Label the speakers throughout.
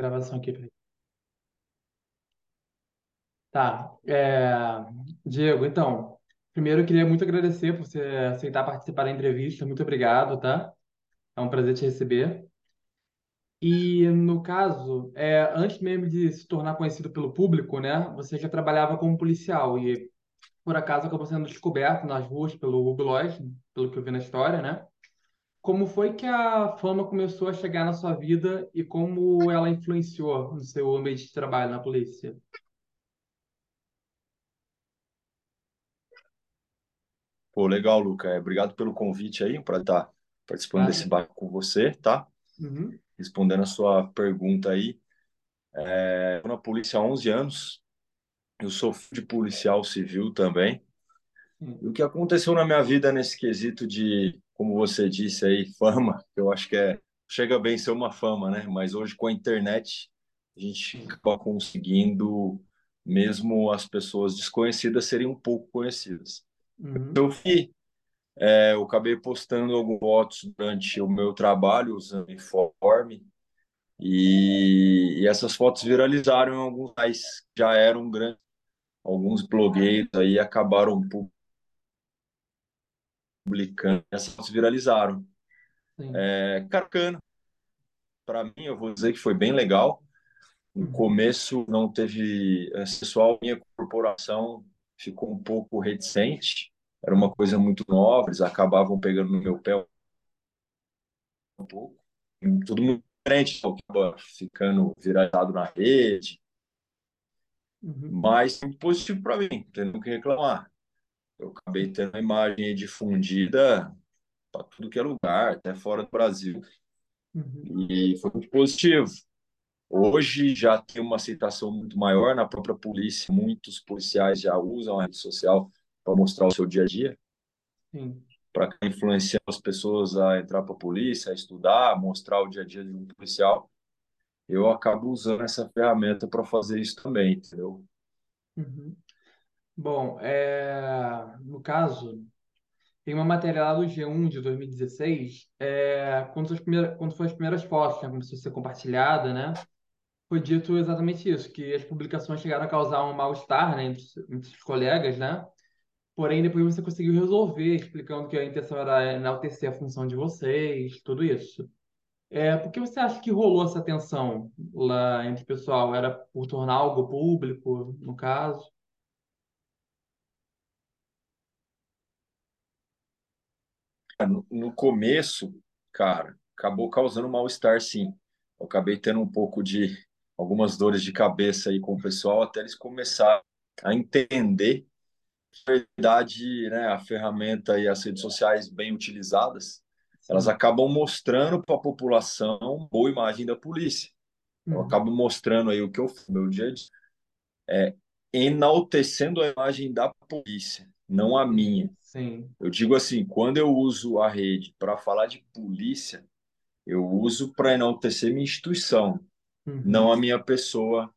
Speaker 1: gravação aqui. peraí. Tá. É, Diego, então, primeiro eu queria muito agradecer por você aceitar participar da entrevista. Muito obrigado, tá? É um prazer te receber. E no caso, é, antes mesmo de se tornar conhecido pelo público, né, você já trabalhava como policial e por acaso acabou sendo descoberto nas ruas pelo Google Earth, pelo que eu vi na história, né? Como foi que a fama começou a chegar na sua vida e como ela influenciou no seu ambiente de trabalho na polícia?
Speaker 2: Pô, legal, Luca. É, obrigado pelo convite aí, para estar participando
Speaker 1: Nada.
Speaker 2: desse bate com você, tá?
Speaker 1: Uhum,
Speaker 2: Respondendo a sua pergunta aí. É, na polícia há 11 anos. Eu sou filho de policial civil também. E o que aconteceu na minha vida nesse quesito de, como você disse aí, fama, que eu acho que é, chega bem ser uma fama, né? Mas hoje com a internet, a gente acaba conseguindo mesmo as pessoas desconhecidas serem um pouco conhecidas.
Speaker 1: Uhum,
Speaker 2: Eu vi É, eu acabei postando algumas fotos durante o meu trabalho usando uniforme e, e essas fotos viralizaram em alguns sites já eram grandes. Alguns blogueiros aí acabaram publicando, essas fotos viralizaram.
Speaker 1: sim.
Speaker 2: É, Carcana, para mim, eu vou dizer que foi bem legal. No
Speaker 1: Uhum,
Speaker 2: começo não teve, pessoal, minha corporação ficou um pouco reticente. Era uma coisa muito nova, eles acabavam pegando no meu pé um pouco. Tudo muito diferente, ficando viralizado na rede,
Speaker 1: uhum,
Speaker 2: mas muito positivo para mim, tendo que reclamar. Eu acabei tendo a imagem difundida para tudo que é lugar, até fora do Brasil,
Speaker 1: uhum,
Speaker 2: e foi muito positivo. Hoje já tem uma aceitação muito maior na própria polícia, muitos policiais já usam a rede social para mostrar o seu dia a dia,
Speaker 1: sim.
Speaker 2: para influenciar as pessoas a entrar para a polícia, a estudar, mostrar o dia a dia de um policial. Eu acabo usando essa ferramenta para fazer isso também, entendeu?
Speaker 1: Uhum. Bom, é, no caso, tem uma matéria lá do G1 de 2016, é, quando, as primeiras, quando foram as primeiras fotos, né, começou a ser compartilhada, né? Foi dito exatamente isso, que as publicações chegaram a causar um mal-estar, né, entre, entre os colegas, né? Porém, depois você conseguiu resolver, explicando que a intenção era enaltecer a função de vocês, tudo isso. É, por que você acha que rolou essa tensão lá entre o pessoal? Era por tornar algo público, no caso?
Speaker 2: No, no começo, cara, acabou causando mal-estar, sim. Eu acabei tendo um pouco de algumas dores de cabeça aí com o pessoal, até eles começarem a entender que, na verdade, né, a ferramenta e as redes sociais bem utilizadas, elas acabam mostrando para a população boa imagem da polícia. Eu
Speaker 1: Uhum.
Speaker 2: acabo mostrando aí o que eu meu dia a dia, enaltecendo a imagem da polícia, não a minha.
Speaker 1: Sim.
Speaker 2: Eu digo assim, quando eu uso a rede para falar de polícia, eu uso para enaltecer minha instituição, não a
Speaker 1: Uhum.
Speaker 2: minha pessoa,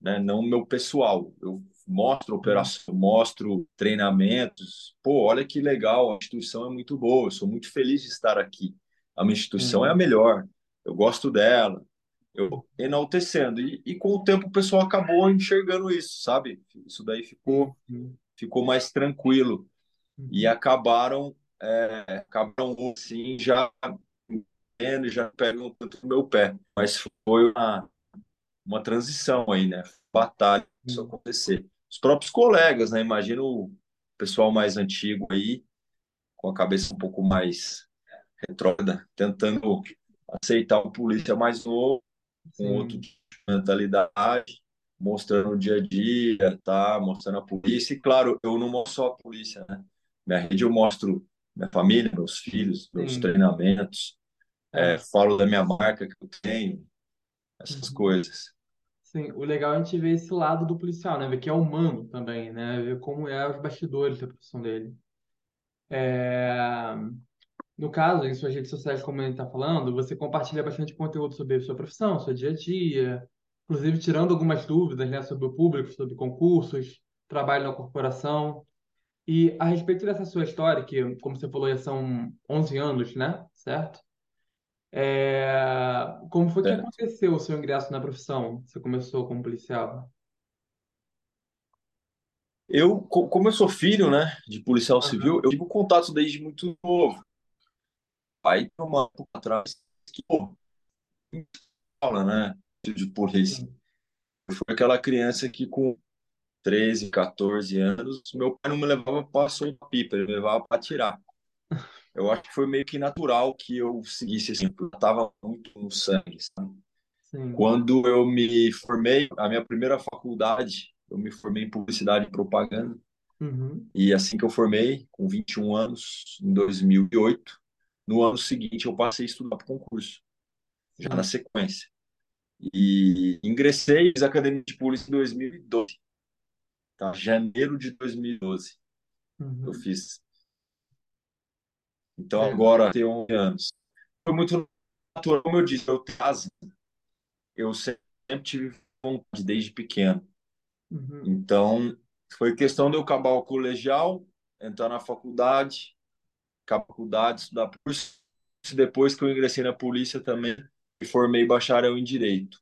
Speaker 2: né? não o meu pessoal. Eu mostro operação, mostro treinamentos. Pô, olha que legal, a instituição é muito boa, eu sou muito feliz de estar aqui. A minha instituição é a
Speaker 1: Sim.
Speaker 2: melhor, eu gosto dela. Eu enaltecendo. E, e com o tempo o pessoal acabou enxergando isso, sabe? Isso daí ficou,
Speaker 1: Sim.
Speaker 2: Ficou mais tranquilo. E
Speaker 1: Uhum.
Speaker 2: acabaram, é, acabaram assim, já já pegam tanto no meu pé. Mas foi uma, uma transição aí, né? Batalha isso
Speaker 1: Sim.
Speaker 2: acontecer. Os próprios colegas, né? Imagina o pessoal mais antigo aí, com a cabeça um pouco mais retrógrada, tentando aceitar o polícia mais novo, com outro
Speaker 1: Sim.
Speaker 2: tipo de mentalidade, mostrando o dia a dia, tá? Mostrando a polícia. E claro, eu não mostro só a polícia, né? Minha rede eu mostro minha família, meus filhos, meus
Speaker 1: Sim.
Speaker 2: treinamentos, é,
Speaker 1: É.
Speaker 2: falo da minha marca que eu tenho, essas
Speaker 1: Uhum.
Speaker 2: coisas.
Speaker 1: Sim, o legal é a gente ver esse lado do policial, né? Ver que é humano também, né? Ver como é os bastidores da profissão dele. É... No caso, em suas redes sociais, como ele está falando, você compartilha bastante conteúdo sobre a sua profissão, seu dia a dia, inclusive tirando algumas dúvidas, né, sobre o público, sobre concursos, trabalho na corporação. E a respeito dessa sua história, que, como você falou, já são 11 anos, né? Certo? É, Como foi que
Speaker 2: certo?
Speaker 1: aconteceu o seu ingresso na profissão? Você começou como policial?
Speaker 2: Eu, co- como eu sou filho, né, de policial civil,
Speaker 1: Aham,
Speaker 2: eu tive contato desde muito novo. Aí, uma época atrás, que, pô, fala, né, de polícia. Eu fui aquela criança que com 13, 14 anos, meu pai não me levava para soltar pipa, ele me levava para atirar. Eu acho que foi meio que natural que eu seguisse assim, porque eu estava muito no sangue. Quando eu me formei, a minha primeira faculdade, eu me formei em publicidade e propaganda.
Speaker 1: Uhum,
Speaker 2: E assim que eu formei, com 21 anos, em 2008, no ano seguinte eu passei a estudar para concurso, já na
Speaker 1: sim.
Speaker 2: sequência. E ingressei na Academia de Polícia em 2012, tá? Janeiro de 2012 eu
Speaker 1: Uhum.
Speaker 2: fiz. Então
Speaker 1: É.
Speaker 2: agora tenho 11 anos. Foi muito natural, como eu disse, eu casa, eu sempre tive vontade desde pequeno.
Speaker 1: Uhum,
Speaker 2: Então foi questão de eu acabar o colegial, entrar na faculdade, faculdade, estudar curso. Depois que eu ingressei na polícia também, formei bacharel em direito,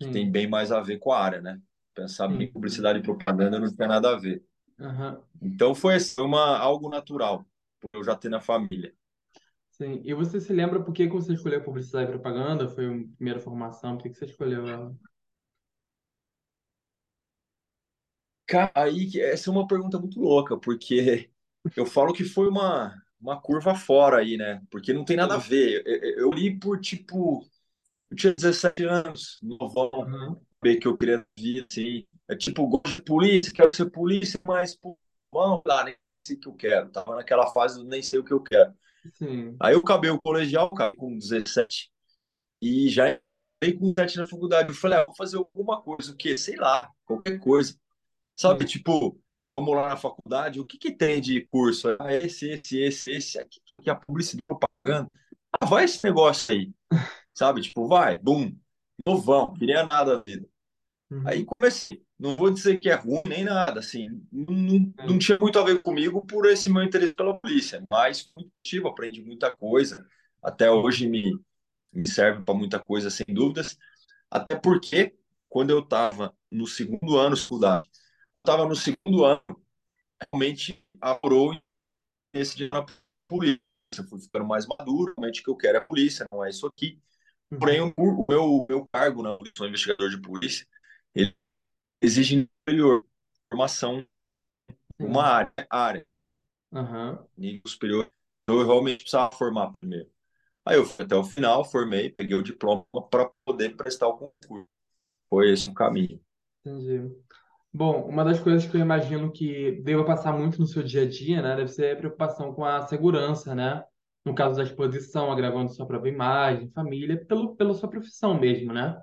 Speaker 2: que tem bem mais a ver com a área, né? Pensar bem,
Speaker 1: Sim. sim.
Speaker 2: publicidade e propaganda não tem nada a ver.
Speaker 1: Aham,
Speaker 2: Então foi assim, uma, algo natural, eu já ter na família.
Speaker 1: sim. E você se lembra por que você escolheu publicidade e propaganda? Foi a primeira formação? Por que você escolheu ela?
Speaker 2: Cara, aí essa é uma pergunta muito louca, porque eu falo que foi uma, uma curva fora aí, né? Porque não tem nada a ver. Eu, eu, eu li por tipo, eu tinha 17 anos, novão, ver que eu queria vir assim. É tipo, gosto de polícia, quero ser polícia, mas pô, vamos lá, nem sei o que eu quero. Tava naquela fase do nem sei o que eu quero.
Speaker 1: Sim.
Speaker 2: Aí eu acabei o colegial, cara, com 17, e já entrei com 17 na faculdade. Eu falei, ah, vou fazer alguma coisa, o quê? Sei lá, qualquer coisa. Sabe,
Speaker 1: Sim.
Speaker 2: tipo, vamos lá na faculdade, o que que tem de curso? Ah, esse, esse, esse, esse, aqui, que é a publicidade propaganda. Ah, vai esse negócio aí, sabe? Tipo, vai, bum, novão, queria nada da vida. Aí
Speaker 1: Uhum,
Speaker 2: comecei. Não vou dizer que é ruim nem nada, assim, não, não, não
Speaker 1: sim.
Speaker 2: tinha muito a ver comigo por esse meu interesse pela polícia, mas foi positivo, aprendi muita coisa. Até hoje me, me serve para muita coisa, sem dúvidas. Até porque, quando eu estava no segundo ano faculdade, estava no segundo ano, realmente apurou esse dia na polícia. Eu fui ficando mais maduro, realmente o que eu quero é a polícia, não é isso aqui. Porém,
Speaker 1: Uhum,
Speaker 2: o, o meu, meu cargo na polícia, sou investigador de polícia, ele exige superior, formação, uma área, área,
Speaker 1: Aham,
Speaker 2: nível superior. Então, eu realmente precisava formar primeiro. Aí eu fui até o final, formei, peguei o diploma para poder prestar o concurso. Foi esse o caminho.
Speaker 1: entendi. Bom, uma das coisas que eu imagino que deva passar muito no seu dia a dia, né, deve ser a preocupação com a segurança, né? No caso da exposição, agravando sua própria imagem, família, pelo, pela sua profissão mesmo, né?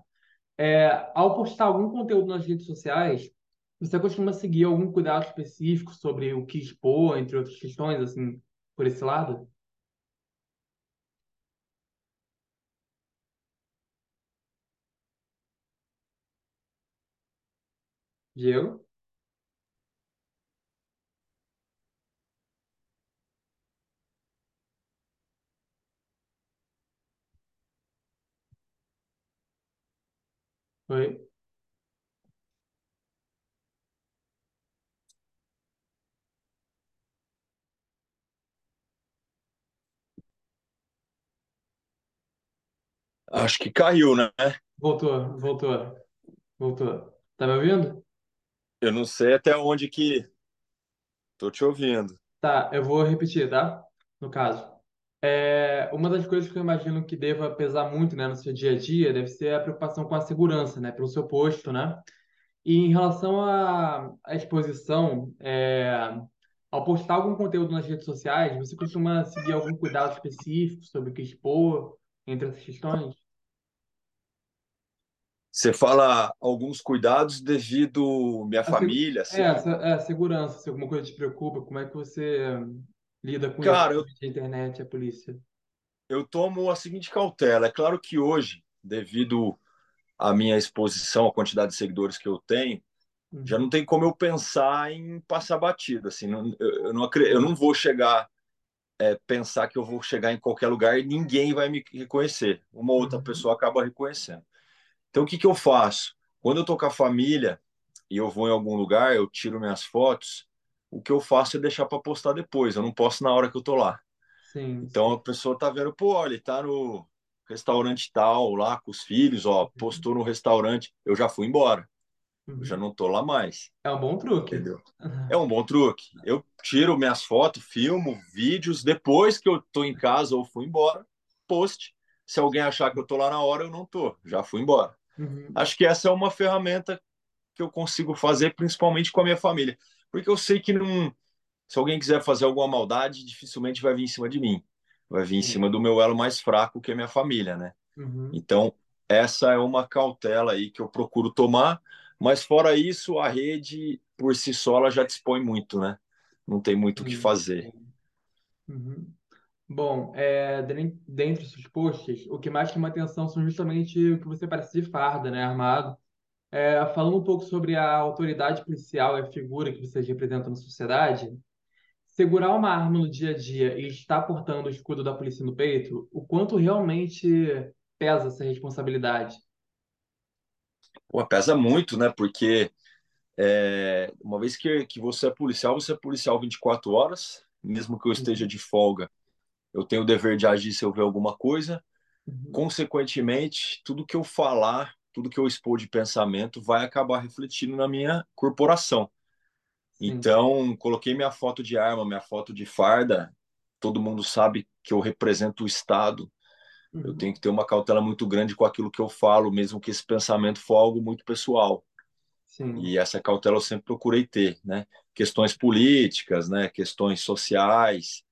Speaker 1: É, ao postar algum conteúdo nas redes sociais, você costuma seguir algum cuidado específico sobre o que expor, entre outras questões, assim, por esse lado? Diego? Oi?
Speaker 2: Acho que caiu, né?
Speaker 1: Voltou, voltou, voltou. Tá me ouvindo?
Speaker 2: Eu não sei até onde que tô te ouvindo.
Speaker 1: Tá, eu vou repetir, tá? No caso. É, uma das coisas que eu imagino que deva pesar muito, né, no seu dia a dia deve ser a preocupação com a segurança, né, pelo seu posto, né? E em relação à, à exposição, é, ao postar algum conteúdo nas redes sociais, você costuma seguir algum cuidado específico sobre o que expor, entre essas questões?
Speaker 2: Você fala alguns cuidados devido minha
Speaker 1: A
Speaker 2: família,
Speaker 1: é,
Speaker 2: assim.
Speaker 1: essa, é, a segurança, se alguma coisa te preocupa, como é que você lida com isso,
Speaker 2: Cara, eu,
Speaker 1: principalmente a internet, a polícia?
Speaker 2: eu tomo a seguinte cautela. É claro que hoje, devido à minha exposição, à quantidade de seguidores que eu tenho, já não
Speaker 1: Uhum,
Speaker 2: tem como eu pensar em passar batida, assim. Não, eu, eu não, eu não vou chegar é, pensar que eu vou chegar em qualquer lugar e ninguém vai me reconhecer. Uma outra
Speaker 1: Uhum.
Speaker 2: pessoa acaba reconhecendo. Então, o que, que eu faço? Quando eu tô com a família e eu vou em algum lugar, eu tiro minhas fotos, o que eu faço é deixar para postar depois. Eu não posto na hora que eu tô lá.
Speaker 1: Sim,
Speaker 2: Então,
Speaker 1: sim.
Speaker 2: a pessoa tá vendo, pô, olha, tá no restaurante tal, lá com os filhos, ó,
Speaker 1: Uhum.
Speaker 2: postou no restaurante. Eu já fui embora. Eu já
Speaker 1: Uhum.
Speaker 2: não tô lá mais.
Speaker 1: É um bom truque.
Speaker 2: Entendeu? É um bom truque. Eu tiro minhas fotos, filmo, vídeos, depois que eu tô em casa ou fui embora, post. Se alguém achar que eu tô lá na hora, eu não tô, já fui embora.
Speaker 1: Uhum.
Speaker 2: Acho que essa é uma ferramenta que eu consigo fazer, principalmente com a minha família. Porque eu sei que não, se alguém quiser fazer alguma maldade, dificilmente vai vir em cima de mim. Vai vir em cima do meu elo mais fraco, que é minha família, né?
Speaker 1: Uhum.
Speaker 2: Então, essa é uma cautela aí que eu procuro tomar, mas fora isso, a rede por si só ela já dispõe muito, né? Não tem muito o que
Speaker 1: Sim.
Speaker 2: fazer.
Speaker 1: Uhum. Bom, é, den- dentre os seus posts, o que mais chama atenção são justamente o que você parece de farda, né, armado. É, falando um pouco sobre a autoridade policial e a figura que vocês representam na sociedade, segurar uma arma no dia a dia e estar portando o escudo da polícia no peito, o quanto realmente pesa essa responsabilidade?
Speaker 2: Pô, pesa muito, né? Porque é, uma vez que, que você é policial, você é policial 24 horas, mesmo que eu esteja
Speaker 1: Uhum.
Speaker 2: de folga, eu tenho o dever de agir se eu ver alguma coisa.
Speaker 1: Uhum.
Speaker 2: Consequentemente, tudo que eu falar, tudo que eu expor de pensamento vai acabar refletindo na minha corporação.
Speaker 1: Sim.
Speaker 2: Então, coloquei minha foto de arma, minha foto de farda. Todo mundo sabe que eu represento o Estado. Eu
Speaker 1: Uhum.
Speaker 2: tenho que ter uma cautela muito grande com aquilo que eu falo, mesmo que esse pensamento for algo muito pessoal.
Speaker 1: Sim.
Speaker 2: E essa cautela eu sempre procurei ter, né? Questões políticas, né? Questões sociais,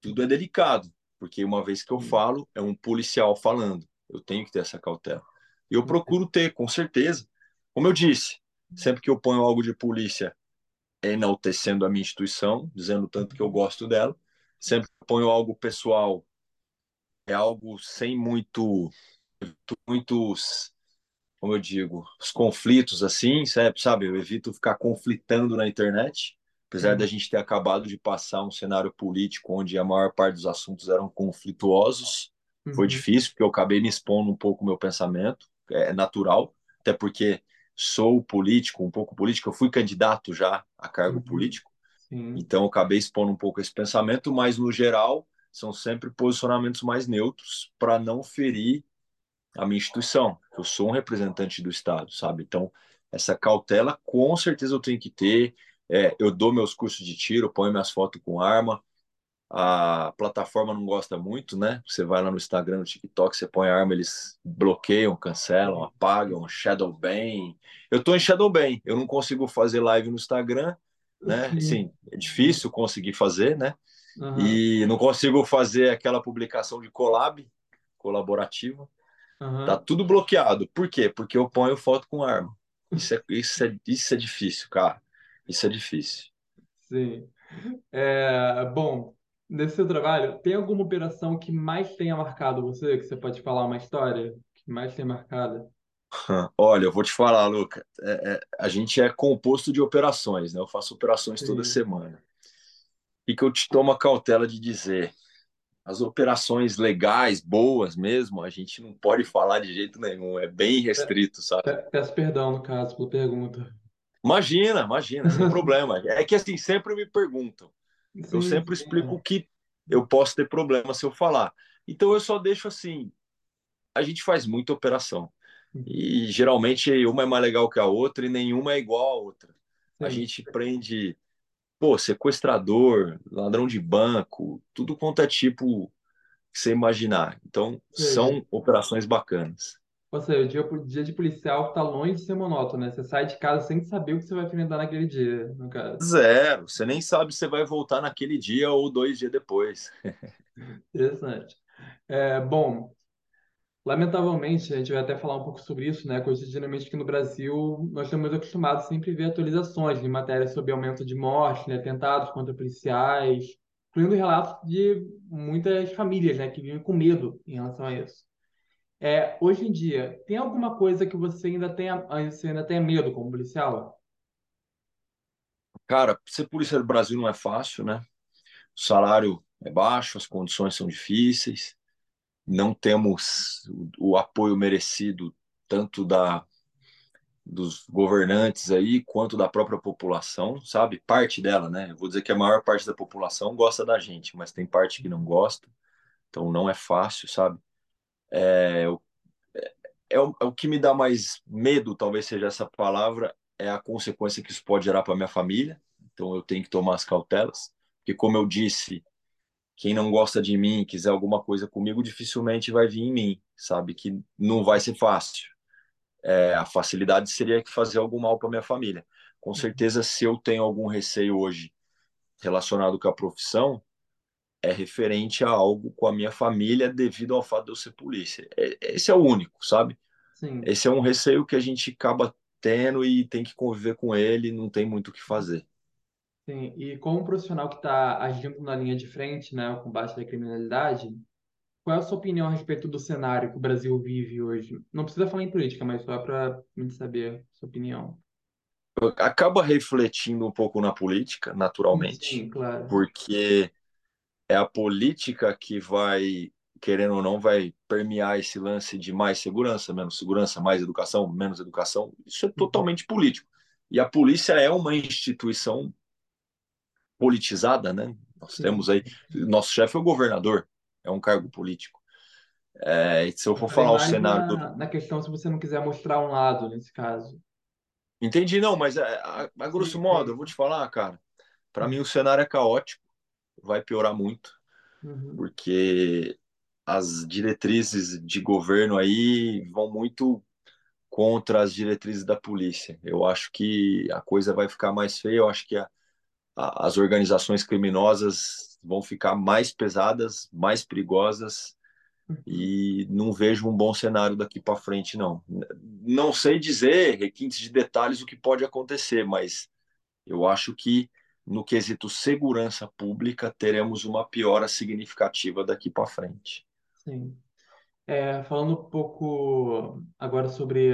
Speaker 2: tudo é delicado, porque uma vez que eu
Speaker 1: Sim.
Speaker 2: falo, é um policial falando. Eu tenho que ter essa cautela. Eu
Speaker 1: certeza.
Speaker 2: procuro ter, com certeza. Como eu disse, sempre que eu ponho algo de polícia enaltecendo a minha instituição, dizendo tanto que eu
Speaker 1: Uhum.
Speaker 2: gosto dela. Sempre ponho algo pessoal, é algo sem muito, muitos, como eu digo, os conflitos assim, sabe? Eu evito ficar conflitando na internet, apesar da
Speaker 1: Uhum.
Speaker 2: gente ter acabado de passar um cenário político onde a maior parte dos assuntos eram conflituosos. Foi
Speaker 1: Uhum.
Speaker 2: difícil, porque eu acabei me expondo um pouco o meu pensamento, é natural, até porque sou político, um pouco político, eu fui candidato já a cargo
Speaker 1: Uhum.
Speaker 2: político,
Speaker 1: Sim.
Speaker 2: então, eu acabei expondo um pouco esse pensamento, mas no geral, são sempre posicionamentos mais neutros para não ferir a minha instituição, eu sou um representante do Estado, sabe? Então, essa cautela, com certeza, eu tenho que ter. É, eu dou meus cursos de tiro, ponho minhas fotos com arma. A plataforma não gosta muito, né? Você vai lá no Instagram, no TikTok, você põe a arma, eles bloqueiam, cancelam, apagam, shadow ban. Eu tô em shadow ban, eu não consigo fazer live no Instagram, né?
Speaker 1: Sim.
Speaker 2: Sim, é difícil conseguir fazer, né?
Speaker 1: Aham.
Speaker 2: E não consigo fazer aquela publicação de collab colaborativa. Tá
Speaker 1: Aham.
Speaker 2: tudo bloqueado. Por quê? Porque eu ponho foto com arma. Isso é, isso é, isso é difícil, cara. Isso é difícil.
Speaker 1: Sim. É, bom, nesse seu trabalho, tem alguma operação que mais tenha marcado você? Que você pode falar uma história que mais tenha marcado?
Speaker 2: Olha, eu vou te falar, Luca. É, é, a gente é composto de operações, né? Eu faço operações toda
Speaker 1: Sim.
Speaker 2: semana. E que eu te tomo a cautela de dizer, as operações legais, boas mesmo, a gente não pode falar de jeito nenhum. É bem restrito, sabe?
Speaker 1: pe- Peço perdão, no caso, pela pergunta.
Speaker 2: Imagina, imagina, sem problema. É que assim, sempre me perguntam. Eu
Speaker 1: Sim,
Speaker 2: sempre
Speaker 1: sim.
Speaker 2: explico que eu posso ter problema se eu falar. Então eu só deixo assim, a gente faz muita operação. E geralmente uma é mais legal que a outra e nenhuma é igual a outra. A
Speaker 1: Sim,
Speaker 2: gente prende, pô, sequestrador, ladrão de banco, tudo quanto é tipo que você imaginar. Então,
Speaker 1: seja,
Speaker 2: são operações bacanas.
Speaker 1: Ou seja, o dia, o dia de policial tá longe de ser monótono, né? Você sai de casa sem saber o que você vai enfrentar naquele dia, no caso.
Speaker 2: Zero. Você nem sabe se vai voltar naquele dia ou dois dias depois.
Speaker 1: Interessante. É, bom, lamentavelmente, a gente vai até falar um pouco sobre isso, né? Cotidianamente aqui no Brasil, nós estamos acostumados sempre a ver atualizações de matérias sobre aumento de mortes, né? Atentados contra policiais, incluindo relatos de muitas famílias, né? Que vivem com medo em relação a isso. É, hoje em dia, tem alguma coisa que você ainda tenha, você ainda tenha medo como policial?
Speaker 2: Cara, ser polícia do Brasil não é fácil, né? O salário é baixo, as condições são difíceis, não temos o, o apoio merecido tanto da dos governantes aí quanto da própria população, sabe? Parte dela, né? Eu vou dizer que a maior parte da população gosta da gente, mas tem parte que não gosta, então não é fácil, sabe? É, é, o, é o que me dá mais medo, talvez seja essa palavra, é a consequência que isso pode gerar para minha família. Então eu tenho que tomar as cautelas, porque como eu disse, quem não gosta de mim, quiser alguma coisa comigo, dificilmente vai vir em mim, sabe? Que não vai ser fácil. É, a facilidade seria fazer algum mal para minha família. Com certeza, se eu tenho algum receio hoje relacionado com a profissão, é referente a algo com a minha família devido ao fato de eu ser polícia. É, esse é o único, sabe?
Speaker 1: Sim.
Speaker 2: Esse é um receio que a gente acaba tendo e tem que conviver com ele, não tem muito o que fazer.
Speaker 1: Sim, e como profissional que está agindo na linha de frente, né, o combate da criminalidade, qual é a sua opinião a respeito do cenário que o Brasil vive hoje? Não precisa falar em política, mas só para me saber a sua opinião.
Speaker 2: Acaba refletindo um pouco na política, naturalmente,
Speaker 1: Sim, claro.
Speaker 2: porque é a política que vai, querendo ou não, vai permear esse lance de mais segurança, menos segurança, mais educação, menos educação. Isso é totalmente político. E a polícia é uma instituição politizada, né? Nós temos aí, nosso chefe é o governador, é um cargo político. É, se eu for falar o cenário do...
Speaker 1: na, na questão se você não quiser mostrar um lado nesse caso.
Speaker 2: Entendi, não, mas é, a, a grosso
Speaker 1: Sim,
Speaker 2: modo, eu vou te falar, cara, para mim o cenário é caótico, vai piorar muito,
Speaker 1: Uhum.
Speaker 2: porque as diretrizes de governo aí vão muito contra as diretrizes da polícia. Eu acho que a coisa vai ficar mais feia, eu acho que a, a, as organizações criminosas vão ficar mais pesadas, mais perigosas
Speaker 1: Uhum.
Speaker 2: e não vejo um bom cenário daqui para frente, não. Não sei dizer, requintes de detalhes, o que pode acontecer, mas eu acho que no quesito segurança pública teremos uma piora significativa daqui para frente.
Speaker 1: Sim. É, falando um pouco agora sobre,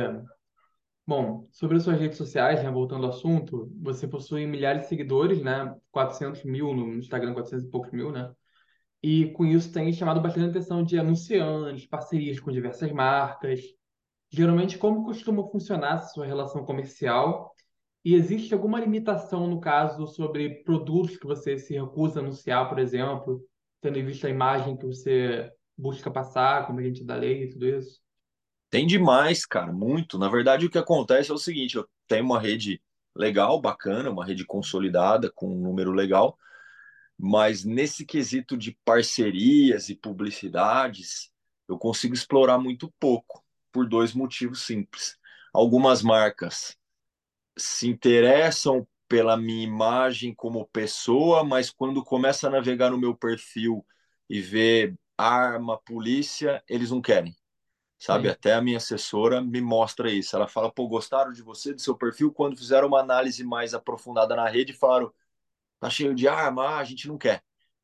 Speaker 1: bom, sobre as suas redes sociais, né, voltando ao assunto, você possui milhares de seguidores, né, 400 mil no Instagram, 400 e poucos mil, né, e com isso tem chamado bastante atenção de anunciantes, parcerias com diversas marcas. Geralmente, como costuma funcionar essa sua relação comercial? E existe alguma limitação, no caso, sobre produtos que você se recusa a anunciar, por exemplo, tendo em vista a imagem que você busca passar, como agente da lei e tudo isso?
Speaker 2: Tem demais, cara, muito. Na verdade, o que acontece é o seguinte: eu tenho uma rede legal, bacana, uma rede consolidada, com um número legal, mas nesse quesito de parcerias e publicidades, eu consigo explorar muito pouco, por dois motivos simples. Algumas marcas se interessam pela minha imagem como pessoa, mas quando começa a navegar no meu perfil e ver arma, polícia, eles não querem sabe?
Speaker 1: Sim,
Speaker 2: Até a minha assessora me mostra isso. Ela fala, pô, gostaram de você, do seu perfil, quando fizeram uma análise mais aprofundada na rede, falaram, tá cheio de arma, ah, a gente não quer.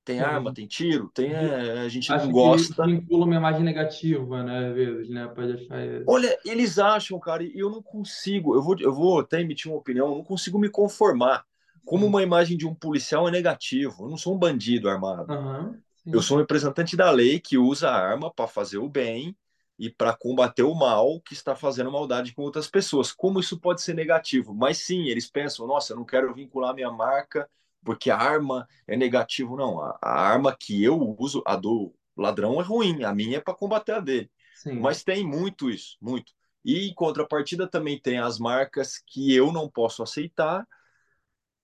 Speaker 2: Tem arma,
Speaker 1: sim.
Speaker 2: tem tiro, tem,
Speaker 1: Vi-
Speaker 2: é, a gente não
Speaker 1: Acho que
Speaker 2: gosta.
Speaker 1: vincula uma imagem negativa, né, às vezes, né? Pode achar isso.
Speaker 2: Olha, eles acham, cara, e eu não consigo, eu vou, eu vou até emitir uma opinião, eu não consigo me conformar. Como
Speaker 1: Sim.
Speaker 2: uma imagem de um policial é negativo. Eu não sou um bandido armado.
Speaker 1: Aham,
Speaker 2: Eu sou um representante da lei que usa a arma para fazer o bem e para combater o mal que está fazendo maldade com outras pessoas. Como isso pode ser negativo? Mas sim, eles pensam: nossa, eu não quero vincular minha marca porque a arma é negativo. Não, a, a arma que eu uso, a do ladrão, é ruim, a minha é para combater a dele.
Speaker 1: sim.
Speaker 2: Mas tem muito isso, muito. E em contrapartida também tem as marcas que eu não posso aceitar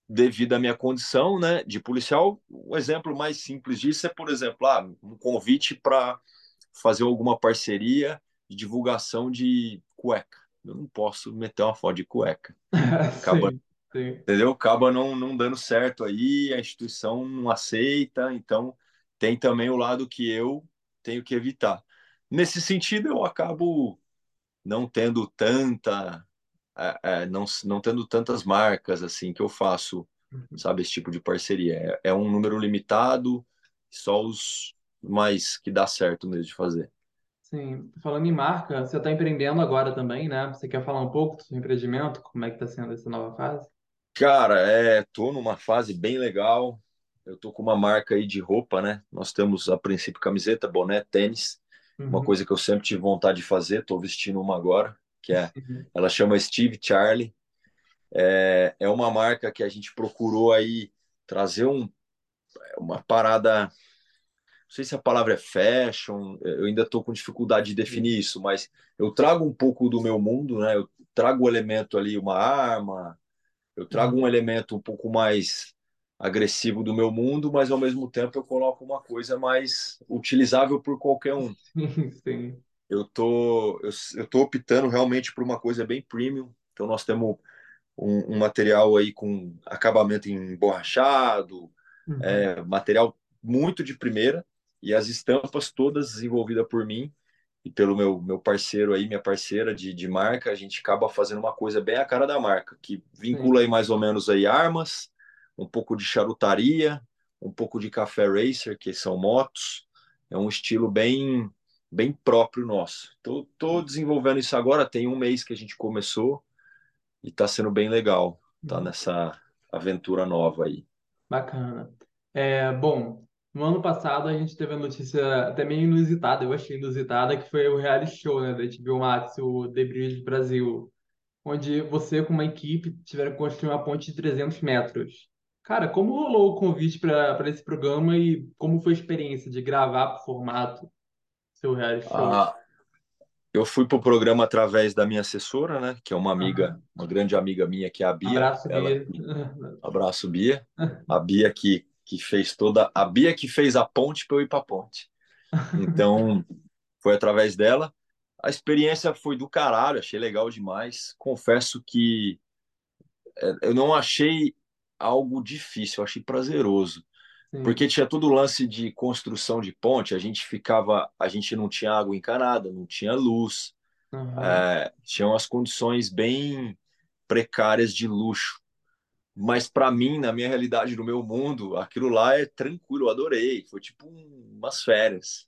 Speaker 2: devido à minha condição né, de policial. O exemplo mais simples disso é, por exemplo, ah, um convite para fazer alguma parceria de divulgação de cueca. Eu não posso meter uma foto de cueca. Acaba,
Speaker 1: Sim,
Speaker 2: entendeu? Acaba não, não dando certo aí, a instituição não aceita, então tem também o lado que eu tenho que evitar. Nesse sentido, eu acabo não tendo tanta é, é, não, não tendo tantas marcas assim que eu faço, sabe, esse tipo de parceria. É, é um número limitado, só os mais que dá certo mesmo de fazer.
Speaker 1: sim. Falando em marca, você está empreendendo agora também, né? Você quer falar um pouco do seu empreendimento? Como é que está sendo essa nova fase?
Speaker 2: Cara, é, tô numa fase bem legal. eu tô com uma marca aí de roupa, né? Nós temos a princípio camiseta, boné, tênis, uma
Speaker 1: Uhum.
Speaker 2: coisa que eu sempre tive vontade de fazer, tô vestindo uma agora, que é,
Speaker 1: Sim,
Speaker 2: ela chama Steve Charlie. É, é uma marca que a gente procurou aí trazer um, uma parada, não sei se a palavra é fashion, eu ainda estou com dificuldade de
Speaker 1: sim,
Speaker 2: definir isso, mas eu trago um pouco do meu mundo, né? Eu trago o elemento ali, uma arma, eu trago um elemento um pouco mais agressivo do meu mundo, mas ao mesmo tempo eu coloco uma coisa mais utilizável por qualquer um.
Speaker 1: Sim.
Speaker 2: Eu tô, eu, eu tô optando realmente por uma coisa bem premium. Então nós temos um, um material aí com acabamento emborrachado,
Speaker 1: Uhum.
Speaker 2: é, material muito de primeira e as estampas todas desenvolvidas por mim e pelo meu, meu parceiro aí, minha parceira de, de marca, a gente acaba fazendo uma coisa bem a cara da marca, que vincula
Speaker 1: Sim,
Speaker 2: aí mais ou menos aí armas, um pouco de charutaria, um pouco de café racer, que são motos. É um estilo bem bem próprio nosso. Tô, tô desenvolvendo isso agora, tem um mês que a gente começou e tá sendo bem legal, tá
Speaker 1: Uhum.
Speaker 2: nessa aventura nova aí.
Speaker 1: Bacana. É, bom, no ano passado a gente teve a notícia até meio inusitada, eu achei inusitada, que foi o reality show, né, da HBO Max, o The Bridge Brasil, onde você com uma equipe tiveram que construir uma ponte de 300 metros. Cara, como rolou o convite para para esse programa e como foi a experiência de gravar pro formato seu reality show?
Speaker 2: Ah, eu fui pro programa através da minha assessora, né, que é uma amiga, uma grande amiga minha, que é a Bia.
Speaker 1: Abraço,
Speaker 2: Ela,
Speaker 1: Bia.
Speaker 2: abraço, Bia. A Bia que, que fez toda, a Bia que fez a ponte para eu ir para a ponte. Então, foi através dela. A experiência foi do caralho, achei legal demais. Confesso que é, eu não achei algo difícil, eu achei prazeroso.
Speaker 1: Sim.
Speaker 2: Porque tinha todo o lance de construção de ponte, a gente ficava, a gente não tinha água encanada, não tinha luz,
Speaker 1: Aham.
Speaker 2: é, tinham as condições bem precárias de luxo. Mas para mim, na minha realidade, no meu mundo, aquilo lá é tranquilo, eu adorei. Foi tipo um, umas férias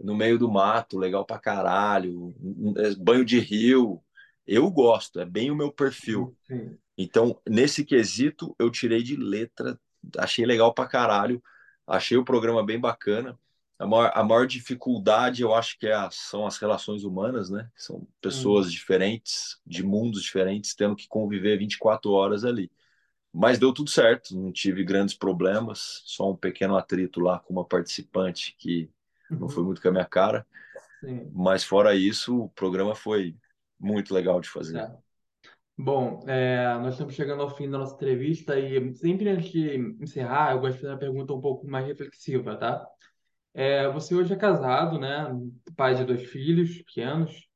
Speaker 2: no meio do mato, legal pra caralho, é, banho de rio. Eu gosto, é bem o meu perfil.
Speaker 1: Sim.
Speaker 2: Então, nesse quesito, eu tirei de letra, achei legal pra caralho, achei o programa bem bacana. A maior, a maior dificuldade, eu acho que é a- são as relações humanas, né? São pessoas diferentes, de mundos diferentes, tendo que conviver 24 horas ali. Mas deu tudo certo, não tive grandes problemas, só um pequeno atrito lá com uma participante que não foi
Speaker 1: Uhum.
Speaker 2: muito com a minha cara.
Speaker 1: Sim.
Speaker 2: Mas fora isso, o programa foi muito legal de fazer.
Speaker 1: É. Bom, é, nós estamos chegando ao fim da nossa entrevista e sempre antes de encerrar, eu gosto de fazer uma pergunta um pouco mais reflexiva, tá? É, você hoje é casado, né? Pai de dois filhos pequenos,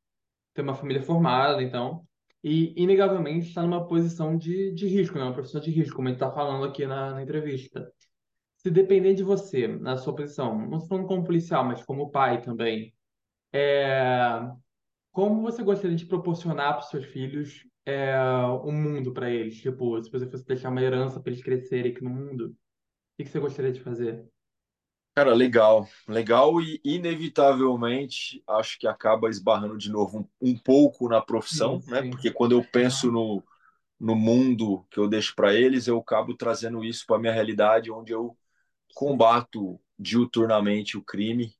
Speaker 1: tem uma família formada, então, e inegavelmente está numa posição de, de risco, né? Uma profissão de risco, como a gente está falando aqui na, na entrevista. Se depender de você, na sua posição, não estou falando como policial, mas como pai também, é, como você gostaria de proporcionar para os seus filhos é, um mundo para eles? Tipo, se você fosse deixar uma herança para eles crescerem aqui no mundo, o que você gostaria de fazer?
Speaker 2: Cara, legal, legal e inevitavelmente acho que acaba esbarrando de novo um, um pouco na
Speaker 1: Sim,
Speaker 2: profissão, né?
Speaker 1: sim.
Speaker 2: Porque quando eu penso no, no mundo que eu deixo para eles, eu acabo trazendo isso para minha realidade, onde eu
Speaker 1: sim.
Speaker 2: combato diuturnamente o crime,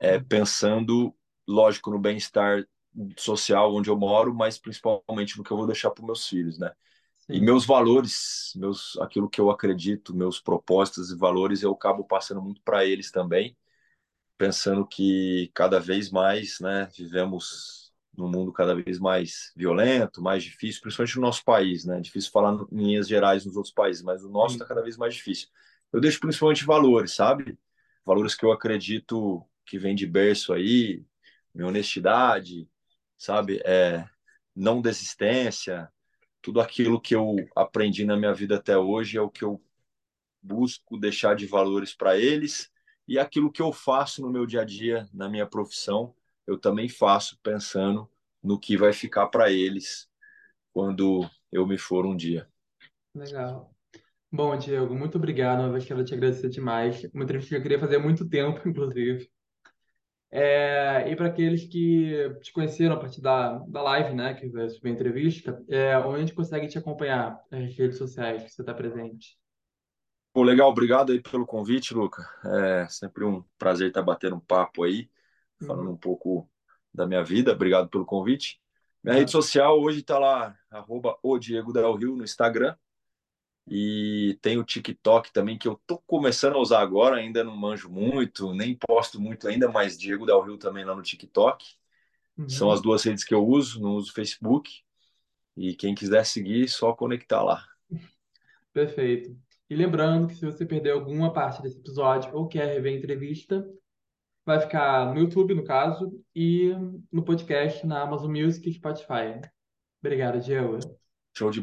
Speaker 2: é,
Speaker 1: Uhum,
Speaker 2: pensando, lógico, no bem-estar social onde eu moro, mas principalmente no que eu vou deixar para meus filhos, né? E
Speaker 1: Sim,
Speaker 2: meus valores, meus, aquilo que eu acredito, meus propósitos e valores, eu acabo passando muito para eles também, pensando que cada vez mais, né, vivemos num mundo cada vez mais violento, mais difícil, principalmente no nosso país, né? Difícil falar em linhas gerais nos outros países, mas o nosso está cada vez mais difícil. Eu deixo principalmente valores, sabe? Valores que eu acredito que vem de berço aí, minha honestidade, sabe? É, não desistência, tudo aquilo que eu aprendi na minha vida até hoje é o que eu busco deixar de valores para eles e aquilo que eu faço no meu dia a dia, na minha profissão, eu também faço pensando no que vai ficar para eles quando eu me for um dia.
Speaker 1: Legal. Bom, Diego, muito obrigado. Uma vez quero te agradecer demais. Uma entrevista que eu queria fazer há muito tempo, inclusive. É, e para aqueles que te conheceram a partir da, da live, né, que vai subir a entrevista, é, onde a gente consegue te acompanhar nas redes sociais que você está presente?
Speaker 2: Pô, legal, obrigado aí pelo convite, Luca. É sempre um prazer estar batendo um papo aí, falando
Speaker 1: Uhum.
Speaker 2: um pouco da minha vida. Obrigado pelo convite. Minha rede
Speaker 1: Tá.
Speaker 2: social hoje está lá, arroba o Diego Del Rio no Instagram. E tem o TikTok também, que eu tô começando a usar agora, ainda não manjo muito, nem posto muito ainda, mas Diego Del Rio também lá no TikTok. São as
Speaker 1: Uhum.
Speaker 2: duas redes que eu uso, não uso Facebook. E quem quiser seguir, só conectar lá.
Speaker 1: Perfeito. E lembrando que se você perder alguma parte desse episódio ou quer rever a entrevista, vai ficar no YouTube, no caso, e no podcast na Amazon Music e Spotify. Obrigado, Diego.
Speaker 2: Show de